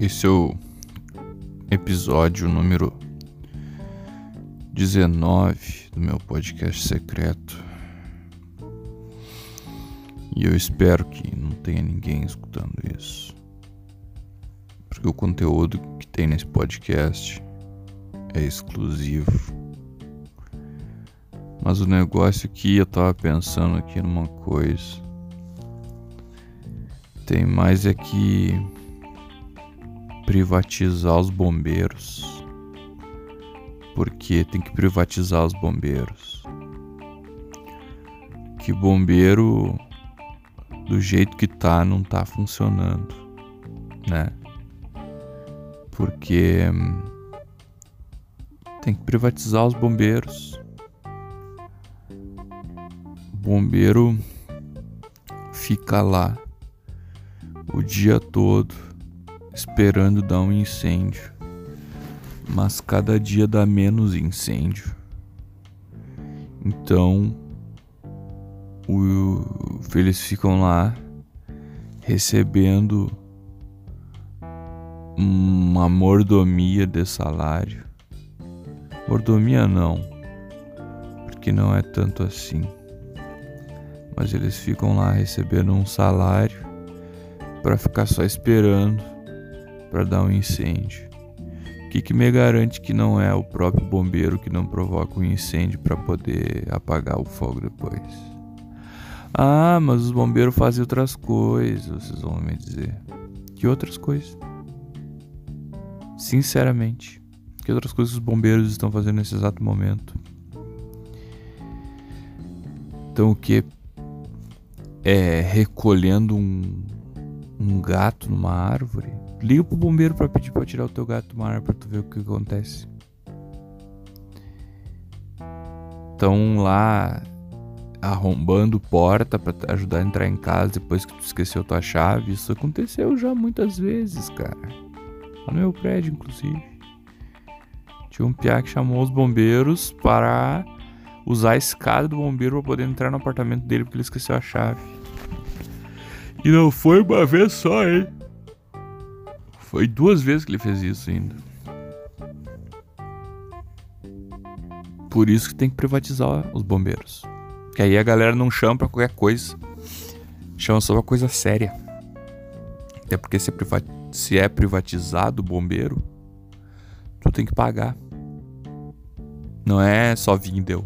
Esse é o episódio número 19 do meu podcast secreto. E eu espero que não tenha ninguém escutando isso. Porque o conteúdo que tem nesse podcast é exclusivo. Mas o negócio aqui, eu tava pensando aqui numa coisa. Tem mais é que privatizar os bombeiros. Porque tem que privatizar os bombeiros. Que bombeiro do jeito que tá não tá funcionando, né? Porque hum, tem que privatizar os bombeiros. O bombeiro fica lá o dia todo esperando dar um incêndio, mas cada dia dá menos incêndio. Então, o, eles ficam lá recebendo uma mordomia de salário. Mordomia não, porque não é tanto assim. Mas eles ficam lá recebendo um salário para ficar só esperando para dar um incêndio. O que, que me garante que não é o próprio bombeiro que não provoca um incêndio para poder apagar o fogo depois? Ah, mas os bombeiros fazem outras coisas, vocês vão me dizer. Que outras coisas? Sinceramente, que outras coisas os bombeiros estão fazendo nesse exato momento? Então o que? É recolhendo um um gato numa árvore, liga pro bombeiro para pedir para tirar o teu gato de uma árvore para tu ver o que acontece. Estão lá arrombando porta para ajudar a entrar em casa depois que tu esqueceu tua chave. Isso aconteceu já muitas vezes, cara. Lá no meu prédio, inclusive. Tinha um piá que chamou os bombeiros para usar a escada do bombeiro para poder entrar no apartamento dele porque ele esqueceu a chave. E não foi uma vez só, hein? Foi duas vezes que ele fez isso ainda. Por isso que tem que privatizar os bombeiros. Que aí a galera não chama pra qualquer coisa. Chama só pra coisa séria. Até porque se é, se é privatizado o bombeiro, tu tem que pagar. Não é só vir e deu.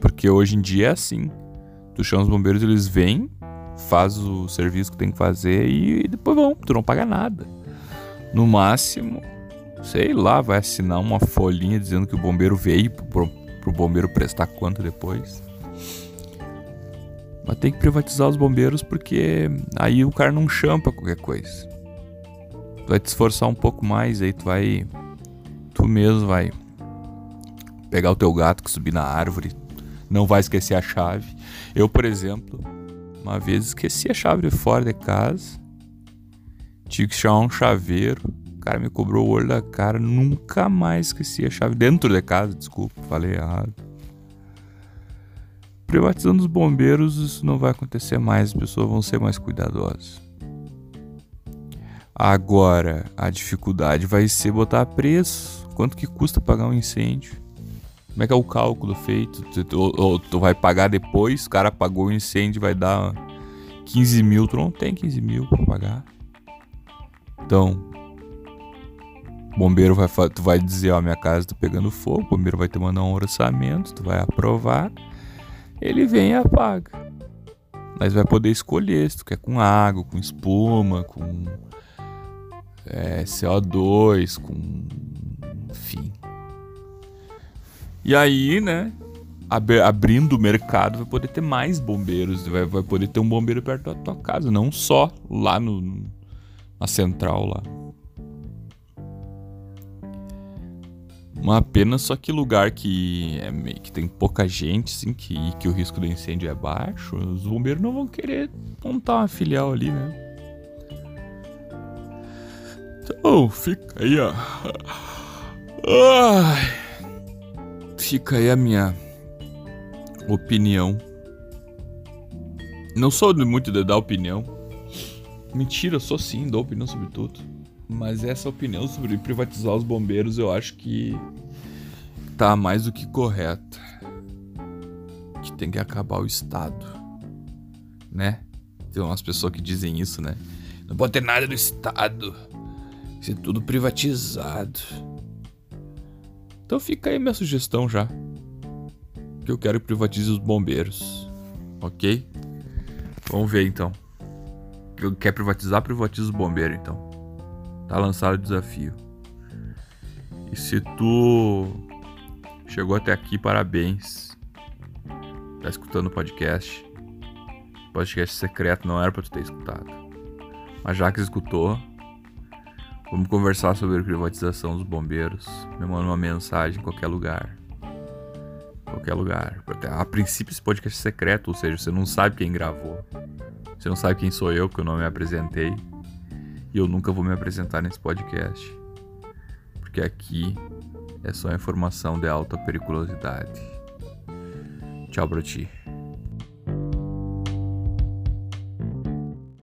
Porque hoje em dia é assim. Tu chama os bombeiros, eles vêm, faz o serviço que tem que fazer e depois vão, tu não paga nada. No máximo, sei lá, vai assinar uma folhinha dizendo que o bombeiro veio pro, pro bombeiro prestar conta depois. Mas tem que privatizar os bombeiros porque aí o cara não champa qualquer coisa. Tu vai te esforçar um pouco mais, aí tu vai. Tu mesmo vai pegar o teu gato que subir na árvore, não vai esquecer a chave. Eu, por exemplo, uma vez esqueci a chave fora de casa. Tive que chamar um chaveiro. O cara me cobrou o olho da cara. Nunca mais esqueci a chave dentro de casa. Desculpa, falei errado. Privatizando os bombeiros, isso não vai acontecer mais. As pessoas vão ser mais cuidadosas. Agora, a dificuldade vai ser botar preço. Quanto que custa pagar um incêndio? Como é que é o cálculo feito? Tu, ou, tu vai pagar depois, o cara pagou o incêndio, vai dar 15 mil, tu não tem 15 mil pra pagar. Então, bombeiro vai, tu vai dizer, ó, minha casa tá pegando fogo, o bombeiro vai te mandar um orçamento, tu vai aprovar, ele vem e apaga. Mas vai poder escolher se tu quer com água, com espuma, com é, CO2, com enfim, e aí, né, abrindo o mercado, vai poder ter mais bombeiros, vai, vai poder ter um bombeiro perto da tua casa, não só lá no, na central lá. Uma pena só que lugar que é meio que tem pouca gente, assim, que, que o risco do incêndio é baixo, os bombeiros não vão querer montar uma filial ali, né? Então, fica aí, ó. Ai fica aí a minha opinião. Não sou muito de dar opinião, Mentira, eu sou sim, dou opinião sobre tudo. Mas essa opinião sobre privatizar os bombeiros eu acho que tá mais do que correta. Que tem que acabar o Estado. Né? Tem umas pessoas que dizem isso, né? Não pode ter nada do Estado. Ser tudo privatizado. Então fica aí minha sugestão já. Que eu quero que privatize os bombeiros. Ok? Vamos ver então. Quer privatizar? Privatiza os bombeiros então. Tá lançado o desafio. E se tu chegou até aqui, parabéns. Tá escutando o podcast. Podcast secreto não era pra tu ter escutado. Mas já que escutou, vamos conversar sobre a privatização dos bombeiros. Me manda uma mensagem em qualquer lugar. Qualquer lugar. A princípio esse podcast é secreto, ou seja, você não sabe quem gravou. Você não sabe quem sou eu, que eu não me apresentei. E eu nunca vou me apresentar nesse podcast. Porque aqui é só informação de alta periculosidade. Tchau pra ti.